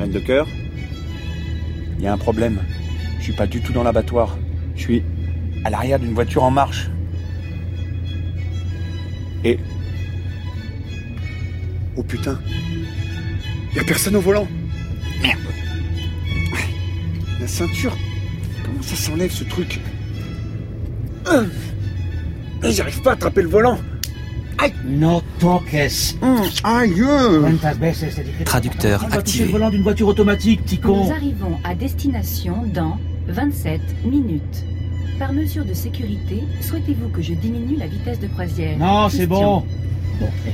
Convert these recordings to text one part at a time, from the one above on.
Reine de cœur Il y a un problème. Je suis pas du tout dans l'abattoir. Je suis à l'arrière d'une voiture en marche. Et. Oh putain Y a personne au volant Merde La ceinture Comment ça s'enlève ce truc? Euh. J'arrive pas à attraper le volant No toques. Hum, Aïe Traducteur activé. le volant d'une voiture automatique. Nous arrivons à destination dans 27 minutes. Par mesure de sécurité, souhaitez-vous que je diminue la vitesse de croisière? Non, c'est bon. Bon, hé.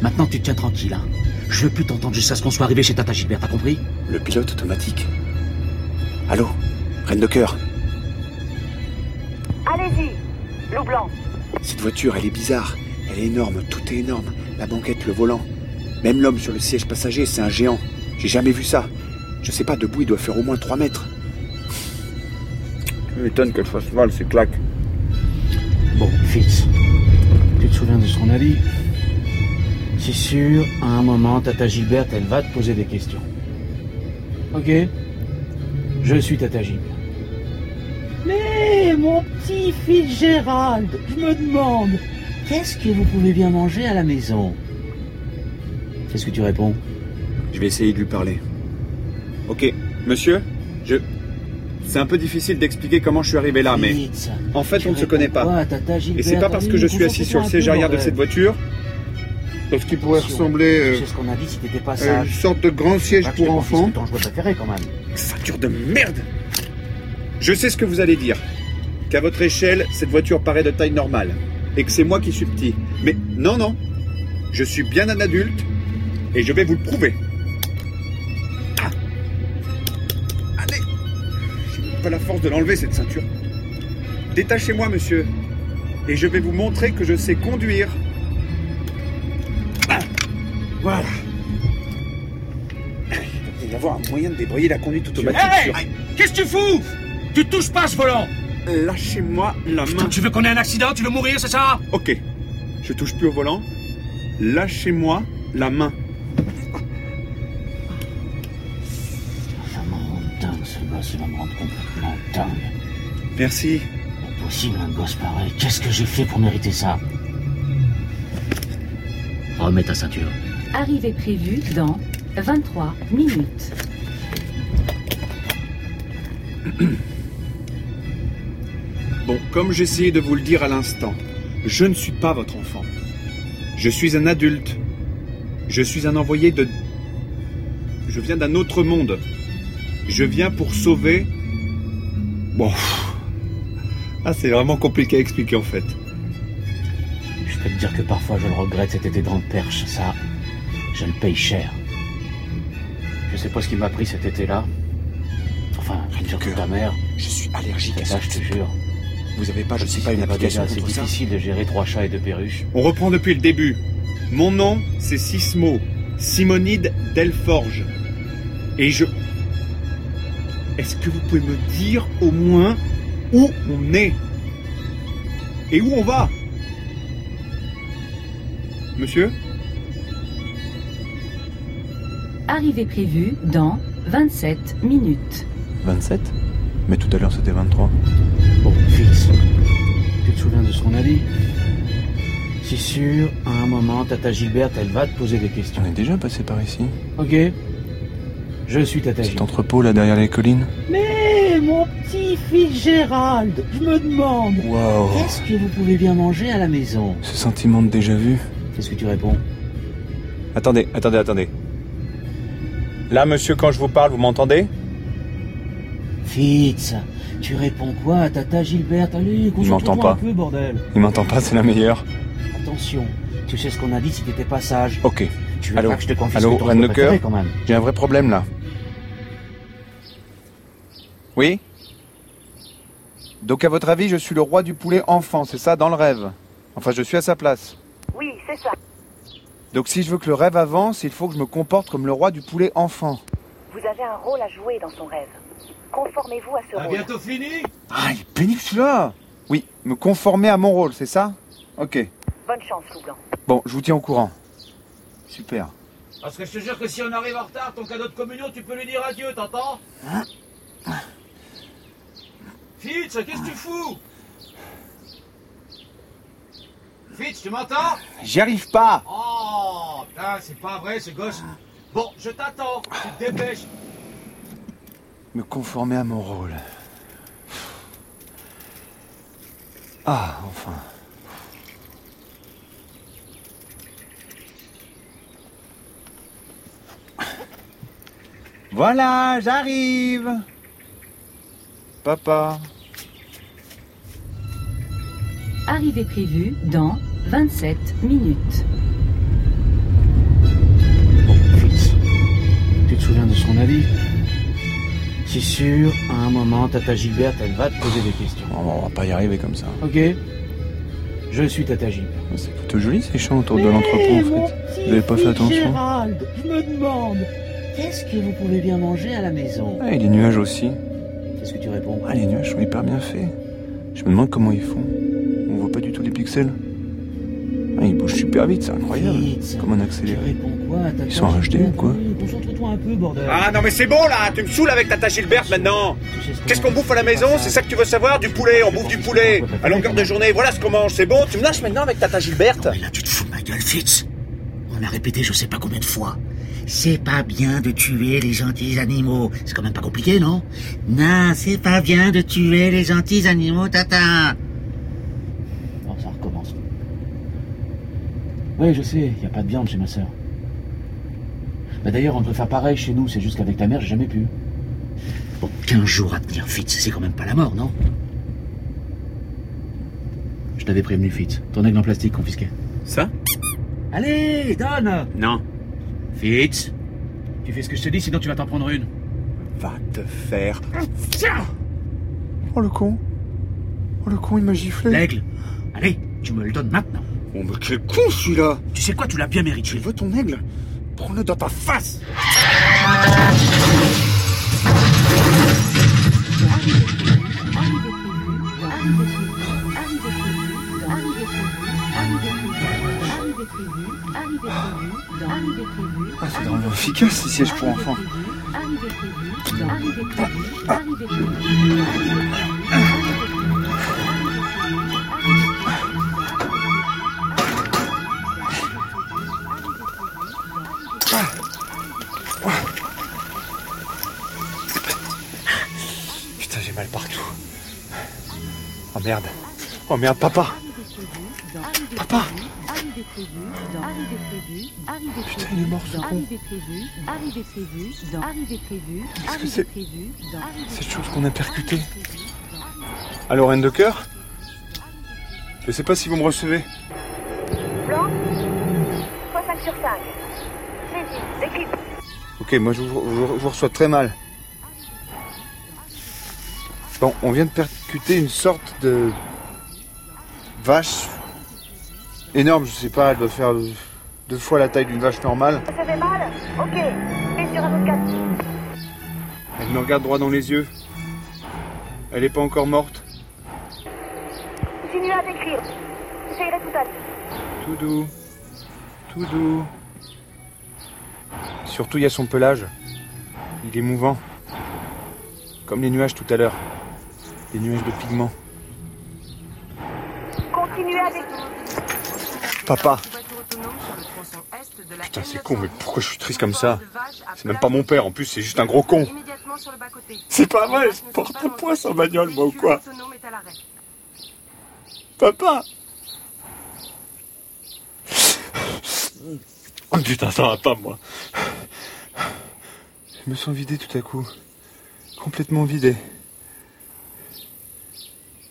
Maintenant, tu te tiens tranquille, hein. Je veux plus t'entendre jusqu'à ce qu'on soit arrivé chez Tata Gilbert, t'as compris? Le pilote automatique. Allô? Reine de cœur Allez-y, loup blanc. Cette voiture, elle est bizarre. Elle est énorme, tout est énorme. La banquette, le volant. Même l'homme sur le siège passager, c'est un géant. J'ai jamais vu ça. Je sais pas, debout, il doit faire au moins 3 mètres. Je m'étonne qu'elle fasse mal, ces claques. Bon, Fitz, tu te souviens de ce qu'on a dit? C'est sûr, à un moment, Tata Gilbert, elle va te poser des questions. Ok? Je suis Tata Gilbert. Mais, mon petit Fitzgerald, je me demande, qu'est-ce que vous pouvez bien manger à la maison Qu'est-ce que tu réponds Je vais essayer de lui parler. Ok, monsieur, je... C'est un peu difficile d'expliquer comment je suis arrivé là, mais... En fait, tu on ne se connaît pas. Tata Gilbert Et c'est pas parce que je suis assis sur le siège arrière de cette voiture, parce qu'il pourrait Attention, ressembler euh, ce qu'on a dit si pas à une sorte de grand siège Pas pour enfants. ton jouet préféré quand même. Ceinture de merde Je sais ce que vous allez dire. Qu'à votre échelle, cette voiture paraît de taille normale. Et que c'est moi qui suis petit. Mais non, non. Je suis bien un adulte. Et je vais vous le prouver. Ah. Allez J'ai pas la force de l'enlever, cette ceinture. Détachez-moi, monsieur. Et je vais vous montrer que je sais conduire. Ah. Voilà. Il doit y avoir un moyen de débrayer la conduite automatique sur... Qu'est-ce que tu fous? Tu touches pas ce volant Lâchez-moi la main. Tu veux qu'on ait un accident? Tu veux mourir, c'est ça? Ok. Je touche plus au volant. Lâchez-moi la main. Ça me rend dingue, ce gosse, il va me rendre complètement dingue. Merci. Impossible, un gosse pareil. Qu'est-ce que j'ai fait pour mériter ça? Remets ta ceinture. Arrivée prévue dans 23 minutes. Bon, comme j'essayais de vous le dire à l'instant, je ne suis pas votre enfant. Je suis un adulte. Je suis un envoyé de... Je viens d'un autre monde. Je viens pour sauver... Bon... Ah, c'est vraiment compliqué à expliquer en fait. Je peux te dire que parfois je le regrette cet été dans le perche. Ça, je le paye cher. Je sais pas ce qui m'a pris cet été-là. Enfin, je veux dire que ta mère, Je suis allergique à ça, je te jure. Vous avez pas, je sais pas, une application ça difficile de gérer trois chats et deux perruches. On reprend depuis le début. Mon nom, c'est Sismo, Simonide Delforge. Et je... Est-ce que vous pouvez me dire au moins où on est? Et où on va? Monsieur? Arrivée prévue dans 27 minutes. 27 Mais tout à l'heure c'était 23. Bon, te souviens de ce qu'on a dit? C'est sûr, à un moment, Tata Gilberte, elle va te poser des questions. On est déjà passé par ici. Ok Je suis Tata Cet Gilberte. entrepôt là derrière les collines. Mais mon petit Fitzgerald, je me demande, Waouh qu'est-ce que vous pouvez bien manger à la maison? Ce sentiment de déjà vu. Qu'est-ce que tu réponds? Attendez, attendez, attendez. Là, monsieur, quand je vous parle, vous m'entendez? Fitz, tu réponds quoi à Tata Gilberte Allez, concentre-toi m'entend pas. un peu, bordel. Il m'entend pas, c'est la meilleure. Attention, tu sais ce qu'on a dit si t'étais pas sage. Ok, Tu veux Allô pas que je te confisque Allô, Reine de cœur préféré, quand même. j'ai un vrai problème là. Oui? Donc à votre avis, je suis le roi du poulet enfant, c'est ça, dans le rêve? Enfin, je suis à sa place. Oui, c'est ça. Donc si je veux que le rêve avance, il faut que je me comporte comme le roi du poulet enfant. Vous avez un rôle à jouer dans son rêve. Conformez-vous à ce T'as rôle. bientôt fini Ah, il est pénible celui-là Oui, me conformer à mon rôle, c'est ça? Ok. Bonne chance, loup blanc. Bon, je vous tiens au courant. Super. Parce que je te jure que si on arrive en retard, ton cadeau de communion, tu peux lui dire adieu, t'entends? Fitz, qu'est-ce que tu fous? Fitz, tu m'entends? J'y arrive pas Oh, putain, c'est pas vrai, ce gosse. Bon, je t'attends, tu te dépêches. Me conformer à mon rôle. Ah, enfin. Voilà, j'arrive. Papa. Arrivée prévue dans 27 minutes. Bon, Fitz, tu te souviens de ce qu'on a dit C'est sûr, à un moment, Tata Gilberte, elle va te poser des questions. On va pas y arriver comme ça. Ok Je suis Tata Gilberte. C'est plutôt joli ces champs autour de l'entrepôt en fait. Vous avez pas fait attention Gérald, je me demande, qu'est-ce que vous pouvez bien manger à la maison? Ah, et les nuages aussi. Qu'est-ce que tu réponds? Ah, les nuages sont hyper bien faits. Je me demande comment ils font. On voit pas du tout les pixels. Ah, ils bougent super vite, c'est incroyable. Fitz, Comme un accéléré. quoi Ils sont en HD ou quoi? Concentre-toi un peu, bordel. Ah non mais c'est bon là, tu me saoules avec Tata Gilberte maintenant. Qu'est-ce qu'on bouffe à la maison C'est ça que tu veux savoir Du poulet, on bouffe du poulet. À longueur de journée, voilà ce qu'on mange, c'est bon Tu me lâches maintenant avec Tata Gilberte Mais là, tu te fous de ma gueule, Fitz. On a répété je sais pas combien de fois. C'est pas bien de tuer les gentils animaux. C'est quand même pas compliqué, non Non, c'est pas bien de tuer les gentils animaux, tata. Non, ça recommence. Oui, je sais, il n'y a pas de viande chez ma sœur. Bah d'ailleurs, on peut faire pareil chez nous, c'est juste qu'avec ta mère, j'ai jamais pu. Bon, 15 jours à tenir, Fitz, c'est quand même pas la mort, non? Je t'avais prévenu, Fitz. Ton aigle en plastique confisqué. Ça? Allez, donne Non. Fitz? Tu fais ce que je te dis, sinon tu vas t'en prendre une. Va te faire. Oh le con. Oh le con, il m'a giflé. L'aigle Allez, tu me le donnes maintenant. Oh mais quel con celui-là Tu sais quoi, tu l'as bien Tu mérité. veux ton aigle Prends-le dans ta face Ah, c'est vraiment efficace ces sièges pour enfants. Merde. Oh merde, papa Papa Putain, il est mort ce con. Qu'est-ce que c'est Cette chose qu'on a percutée. Allô, reine de cœur Je sais pas si vous me recevez. Blanc 65 sur 5. Saisie, déclic. Ok, moi je vous- je vous reçois très mal. Bon, on vient de percuter une sorte de vache énorme, je sais pas, elle doit faire deux fois la taille d'une vache normale. Ça fait mal Ok. Et sur un autre cas. Elle me regarde droit dans les yeux. Elle est pas encore morte. Continuez à décrire. J'essayerai tout à l'heure. Tout doux. Tout doux. Surtout, il y a son pelage. Il est mouvant. Comme les nuages tout à l'heure. Les nuages de pigments. Continuez décrire. Papa Putain, c'est con, mais pourquoi je suis triste comme ça C'est même pas mon père, en plus, c'est juste un gros con. C'est pas vrai, je porte un poids sans bagnole, moi, ou quoi Papa Oh putain, ça va pas, moi. Je me sens vidé tout à coup. Complètement vidé.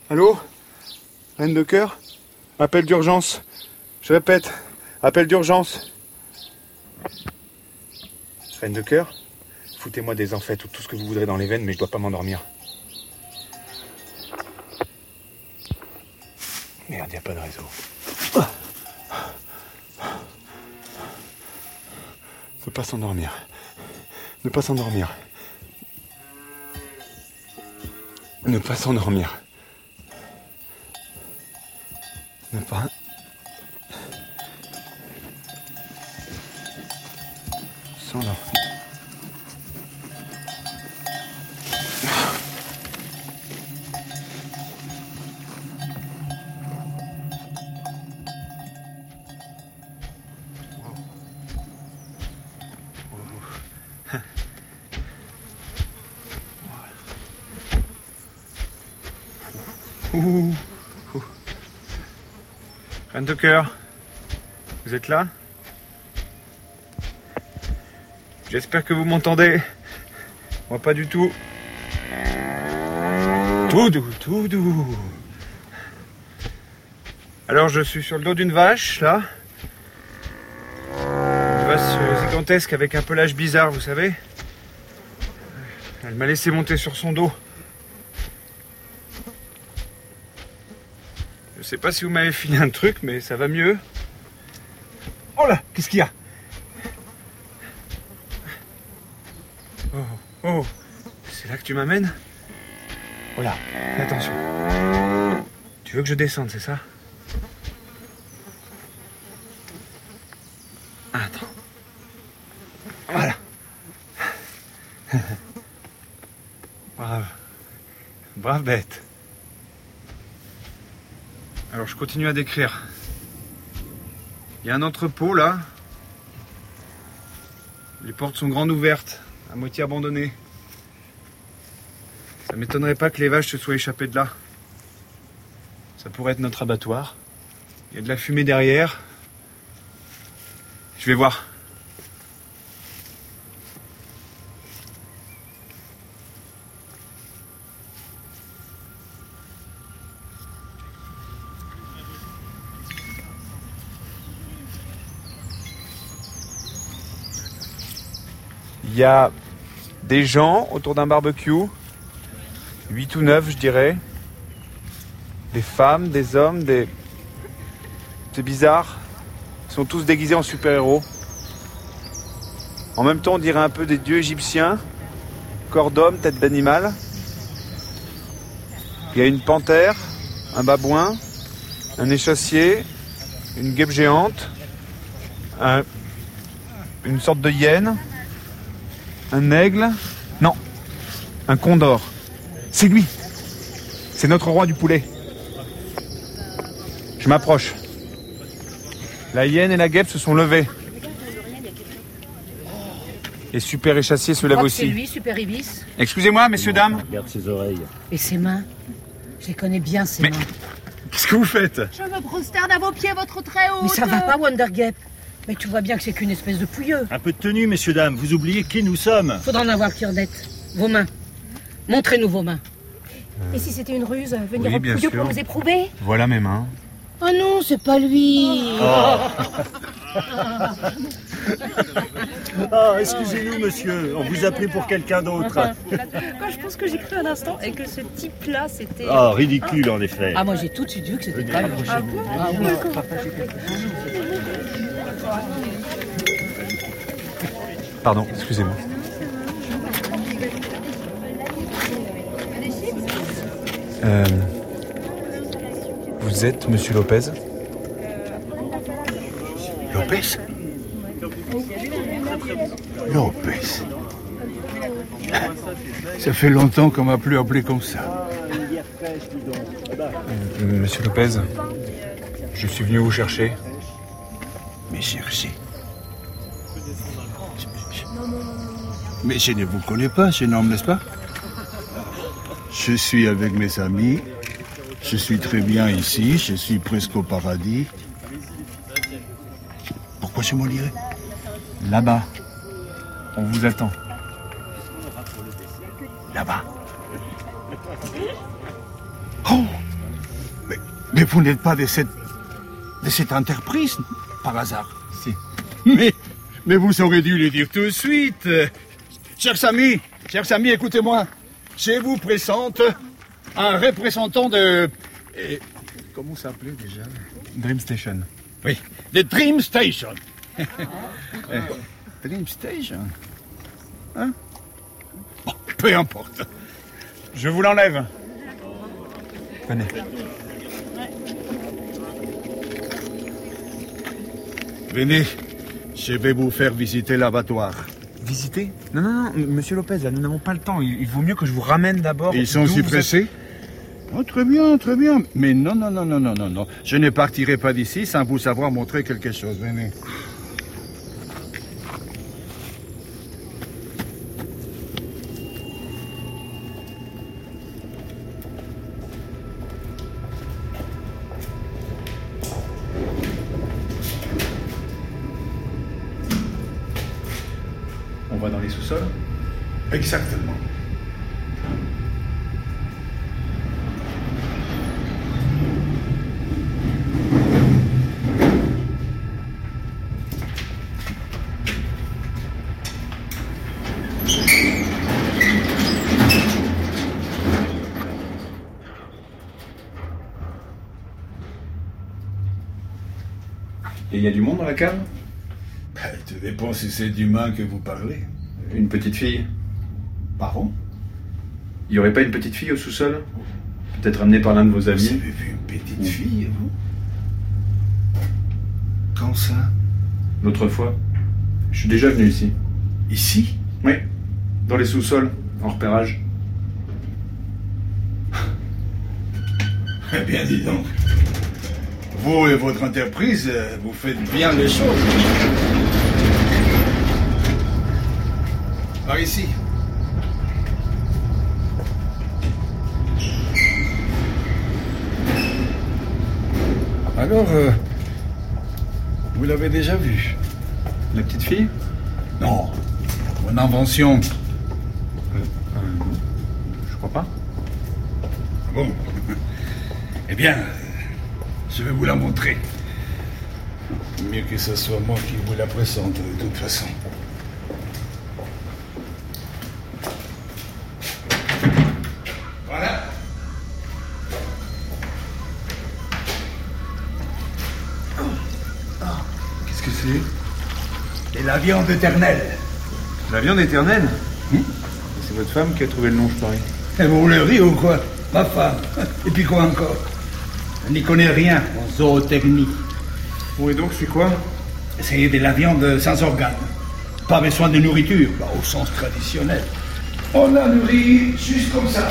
Allô Reine de cœur Appel d'urgence. Je répète, appel d'urgence. Reine de cœur Foutez-moi des enfêtes ou tout ce que vous voudrez dans les veines, mais je dois pas m'endormir. Merde, y a pas de réseau. Ne pas s'endormir. Ne pas s'endormir. Ne pas s'endormir. Ne pas. s'endort. Ouh, de vous êtes là J'espère que vous m'entendez. Moi pas du tout. Tout doux, tout doux. Alors je suis sur le dos d'une vache, là. Une vache gigantesque avec un pelage bizarre, vous savez. Elle m'a laissé monter sur son dos. Je sais pas si vous m'avez filé un truc, mais ça va mieux. Oh là, qu'est-ce qu'il y a? Oh, oh, c'est là que tu m'amènes? Oh là, fais attention. Tu veux que je descende, c'est ça? Attends. Voilà. Brave. Brave bête. Je continue à décrire. Il y a un entrepôt là. Les portes sont grandes ouvertes, à moitié abandonnées. Ça m'étonnerait pas que les vaches se soient échappées de là. Ça pourrait être notre abattoir. Il y a de la fumée derrière. Je vais voir. Il y a des gens autour d'un barbecue. 8 ou 9, je dirais. Des femmes, des hommes, des. C'est bizarre. Ils sont tous déguisés en super-héros. En même temps, on dirait un peu des dieux égyptiens. Corps d'homme, tête d'animal. Il y a une panthère, un babouin, un échassier, une guêpe géante, un- une sorte de hyène, un aigle? Non, un condor. C'est lui. C'est notre roi du poulet. Je m'approche. La hyène et la guêpe se sont levées. Les super échassiers se c'est aussi. lui, Super Ibis. Excusez-moi, messieurs, dames. Regarde ses oreilles. Et ses mains Je les connais bien, ses Mais- mains. Qu'est-ce que vous faites? Je me prosterne à vos pieds, votre très haute. Mais ça va pas, Wonder Gap. Mais tu vois bien que c'est qu'une espèce de pouilleux. Un peu de tenue, messieurs, dames. Vous oubliez qui nous sommes. Faudra en avoir cure-dette. Vos mains. Montrez-nous vos mains. Et si c'était une ruse, venir Oui, au bien pouilleux sûr. pour nous éprouver? Voilà mes mains. Oh non, c'est pas lui. Ah, excusez-nous, monsieur. On vous a pris pour quelqu'un d'autre. Quand je pense que j'ai cru un instant et que ce type-là, c'était... Ah, ridicule, en effet. Ah, moi j'ai tout de suite vu que c'était pas lui. Ah oui. Pardon, excusez-moi. Euh, vous êtes Monsieur Lopez Lopez Lopez. Ça fait longtemps qu'on m'a plus appelé comme ça. Euh, Monsieur Lopez, je suis venu vous chercher. Mais cherchez. Mais je ne vous connais pas, jeune homme, n'est-ce pas? Je suis avec mes amis. Je suis très bien ici. Je suis presque au paradis. Pourquoi je m'en dirais Là-bas. On vous attend. Là-bas. Oh mais, vous n'êtes pas de cette, de cette entreprise, par hasard? Si. Mais, mais vous auriez dû le dire tout de suite. Chers amis, chers amis, écoutez-moi. Je vous présente un représentant de... euh, comment s'appelait déjà? Dream Station. Oui, de Dream Station. Euh, Dream Station? Hein? Bon, peu importe. Je vous l'enlève. Venez. Venez, je vais vous faire visiter l'abattoir. Visiter Non, non, non, monsieur Lopez, là, nous n'avons pas le temps. Il, il vaut mieux que je vous ramène d'abord. Ils sont d'où si vous êtes. pressés Oh, Très bien, très bien. Mais non, non, non, non, non, non, non. Je ne partirai pas d'ici sans vous savoir montrer quelque chose. Venez. Exactement. Et il y a du monde dans la cave? Ben, Tout dépend si c'est d'humain que vous parlez. Une petite fille? Pardon Il n'y aurait pas une petite fille au sous-sol Peut-être amenée par l'un de vos Vous amis avez vu une petite fille, vous Quand ça L'autre fois Je suis déjà venu ici. Ici Oui. Dans les sous-sols, en repérage. Eh bien, dis donc. Vous et votre entreprise, euh, vous faites bien les choses. Par ici. Alors, euh, vous l'avez déjà vue La petite fille Non. Mon invention. Je crois pas. Bon. Eh bien, euh, je vais vous la montrer. Mieux que ce soit moi qui vous la présente, de toute façon. Voilà. Qu'est-ce que c'est Et la viande éternelle. La viande éternelle C'est votre femme qui a trouvé le nom, je parie. Et vous voulez rire ou quoi Ma femme. Et puis quoi encore Elle n'y connaît rien en zootechnie. Et donc, c'est quoi C'est de la viande sans organes. Pas besoin de nourriture, bah, au sens traditionnel. On la nourrit juste comme ça.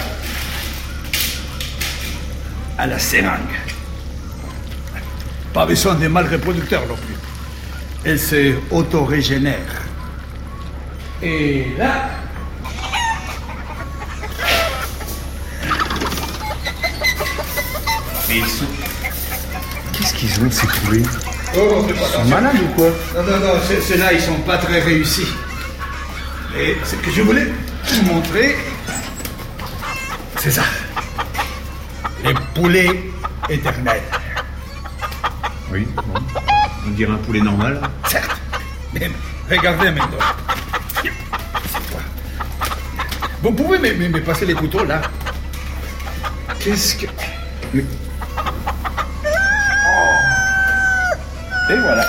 À la seringue. Pas besoin de mâles reproducteurs non plus. Elle se auto-régénère. Et là, Mais ils sont... Qu'est-ce qu'ils ont, ces poulets Oh, Ils sont malades ou quoi Non, non, non, ceux-là, ils sont pas très réussis. Et ce que je voulais vous montrer, c'est ça. Les poulets éternels. Oui, bon. On dirait un poulet normal. Certes. Mais regardez maintenant. C'est quoi Vous pouvez me, me- me passer les couteaux, là Qu'est-ce que... Mais... Et voilà.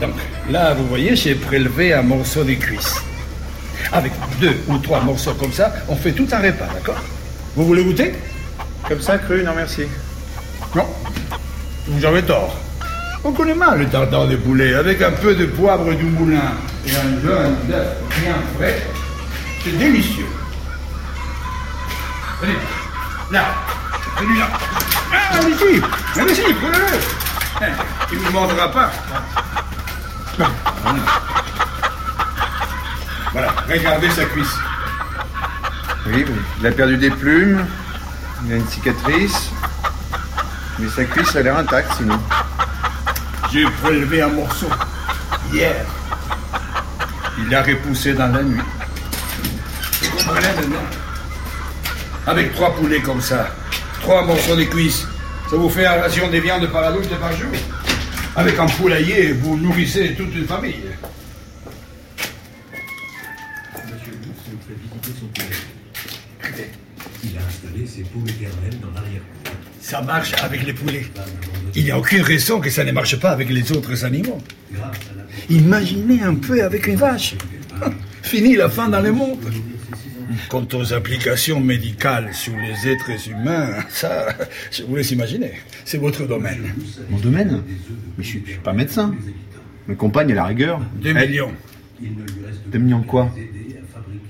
Donc, là, vous voyez, j'ai prélevé un morceau de cuisse. Avec deux ou trois morceaux comme ça, on fait tout un repas, d'accord? Vous voulez goûter? Comme ça, cru, non merci. Non. Vous avez tort. On connaît mal le tartare de poulet, avec un peu de poivre du moulin et un jaune d'œuf bien frais. C'est délicieux. Venez, là, celui-là. Ah, allez-y, allez-y, prenez-le. Hein, Il ne vous mordra pas. Voilà, regardez sa cuisse. Oui. Il a perdu des plumes. Il a une cicatrice. Mais sa cuisse a l'air intacte, sinon. J'ai prélevé un morceau hier. Il a repoussé dans la nuit. Vous comprenez maintenant? Avec trois poulets comme ça, trois morceaux de cuisse, ça vous fait une ration de viande par adulte par jour? Avec un poulailler, vous nourrissez toute une famille. Il a dans. Ça marche avec les poulets. Il n'y a aucune raison que ça ne marche pas avec les autres animaux. Imaginez un peu avec une vache. Fini la fin dans le monde. Quant aux applications médicales sur les êtres humains, ça, je vous laisse imaginer. C'est votre domaine. Mon domaine Mais je suis, je suis pas médecin. Ma compagne, à la rigueur. Deux Elle- millions. Deux millions de quoi?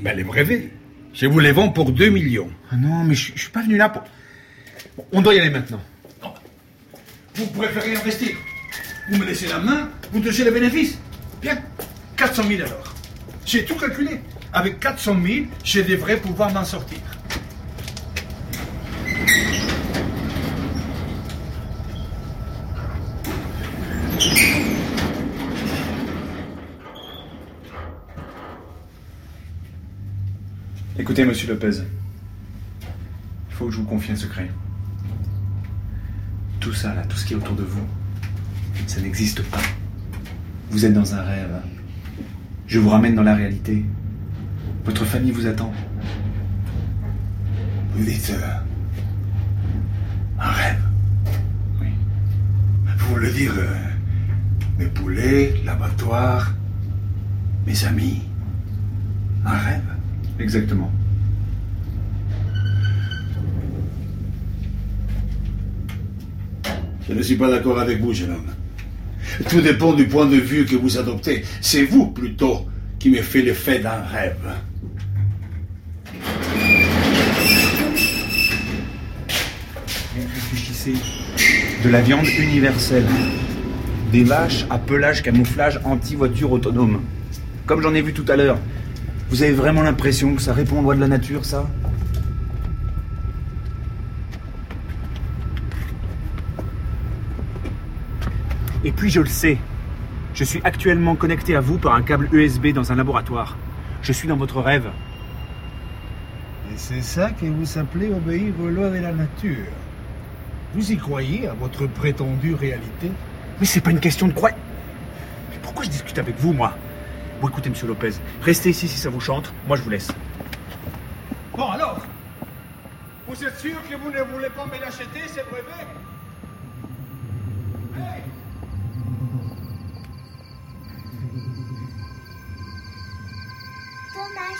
Ben, les brevets. Je vous les vends pour 2 millions. Ah non, mais je, je suis pas venu là pour. Bon, on doit y aller maintenant. Vous préférez investir. Vous me laissez la main, vous touchez les bénéfices. Bien. 400 000 alors. J'ai tout calculé. Avec 400 000, je devrais pouvoir m'en sortir. Écoutez, monsieur Lopez. Il faut que je vous confie un secret. Tout ça, là, tout ce qui est autour de vous, ça n'existe pas. Vous êtes dans un rêve. Je vous ramène dans la réalité. Votre famille vous attend. Vous dites euh, un rêve. Oui. Vous voulez dire euh, mes poulets, l'abattoir, mes amis. Un rêve. Exactement. Je ne suis pas d'accord avec vous, jeune homme. Tout dépend du point de vue que vous adoptez. C'est vous, plutôt, qui me fait l'effet d'un rêve. Réfléchissez. De la viande universelle. Des vaches à pelage camouflage anti-voiture autonome. Comme j'en ai vu tout à l'heure. Vous avez vraiment l'impression que ça répond aux lois de la nature, ça? Et puis je le sais. Je suis actuellement connecté à vous par un câble USB dans un laboratoire. Je suis dans votre rêve. Et c'est ça que vous appelez obéir aux lois de la nature. Vous y croyez à votre prétendue réalité? Mais c'est pas une question de croire. Mais pourquoi je discute avec vous, moi? Bon, écoutez, monsieur Lopez, restez ici si ça vous chante. Moi, je vous laisse. Bon, alors Vous êtes sûr que vous ne voulez pas me l'acheter, ces brevets Dommage.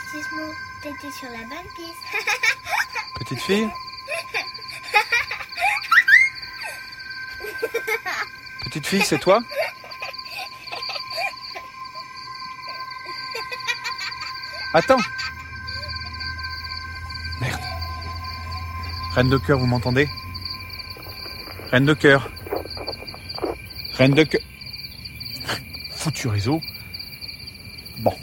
T'étais sur la bonne piste. Petite fille? Petite fille, c'est toi? Attends Merde. Reine de cœur, vous m'entendez? Reine de cœur. Reine de cœur. Foutu réseau. Bon.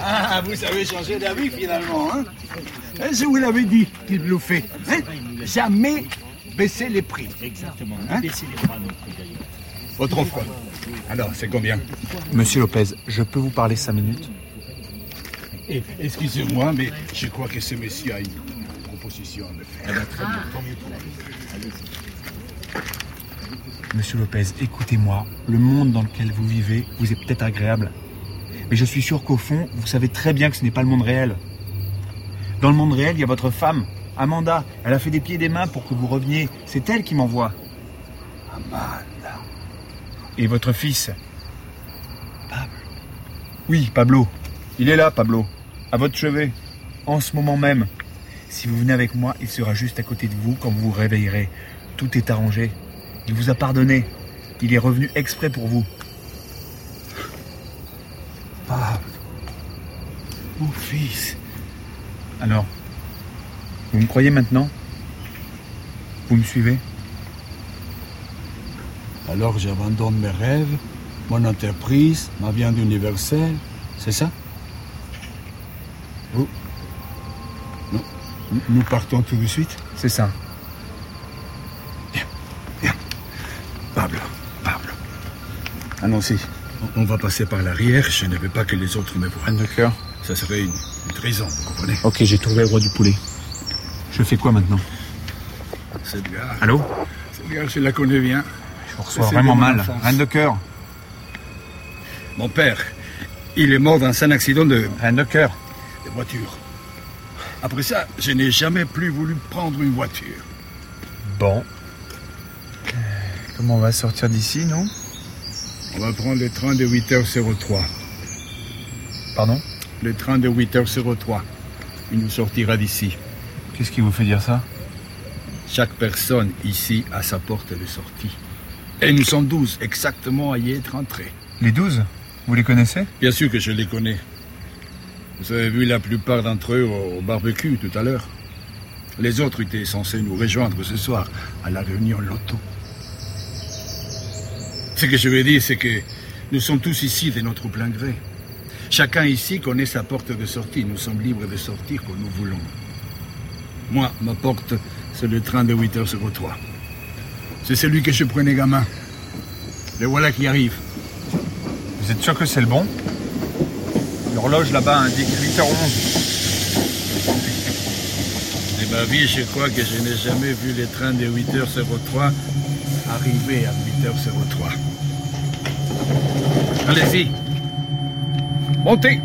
Ah, vous avez changé d'avis finalement, hein? Je vous l'avais dit qu'il bluffait. Hein? Jamais baisser les prix. Exactement. Baisser les d'ailleurs. Votre offre. Alors, c'est combien Monsieur Lopez, je peux vous parler cinq minutes Eh, Excusez-moi, mais je crois que ce monsieur a une proposition à me faire. Monsieur Lopez, écoutez-moi. Le monde dans lequel vous vivez vous est peut-être agréable. Mais je suis sûr qu'au fond, vous savez très bien que ce n'est pas le monde réel. Dans le monde réel, il y a votre femme, Amanda. Elle a fait des pieds et des mains pour que vous reveniez. C'est elle qui m'envoie. Amanda. Et votre fils Pablo. Oui, Pablo. Il est là, Pablo. À votre chevet. En ce moment même. Si vous venez avec moi, il sera juste à côté de vous quand vous vous réveillerez. Tout est arrangé. Il vous a pardonné. Il est revenu exprès pour vous. Pablo. Mon fils. Alors, vous me croyez maintenant? Vous me suivez? Alors j'abandonne mes rêves, mon entreprise, ma viande universelle, c'est ça? Vous nous, nous- nous partons tout de suite? C'est ça. Pablo, Pablo. Allons-y. On va passer par l'arrière, je ne veux pas que les autres me voient. de cœur. Ça serait une, une trahison, vous comprenez? Ok, j'ai trouvé le roi du poulet. Je fais quoi maintenant Cette gare. Allô Cette gare, je la connais bien. Je reçois vraiment mal. Reine de cœur. Mon père, il est mort dans un accident de, Reine de cœur. de voiture. Après ça, je n'ai jamais plus voulu prendre une voiture. Bon. Euh, Comment on va sortir d'ici, non On va prendre le train de 8h03. Pardon Le train de 8h03. Il nous sortira d'ici. Qu'est-ce qui vous fait dire ça Chaque personne ici a sa porte de sortie. Et nous sommes 12 exactement à y être entrés. Les 12 Vous les connaissez Bien sûr que je les connais. Vous avez vu la plupart d'entre eux au barbecue tout à l'heure. Les autres étaient censés nous rejoindre ce soir à la réunion loto. Ce que je veux dire, c'est que nous sommes tous ici de notre plein gré. Chacun ici connaît sa porte de sortie. Nous sommes libres de sortir quand nous voulons. Moi, ma porte, c'est le train de 8h03. C'est celui que je prenais gamin. Le voilà qui arrive. Vous êtes sûr que c'est le bon? L'horloge là-bas indique 8h11. De ma vie, je crois que je n'ai jamais vu les trains de 8h03 arriver à 8h03. Allez-y. Montez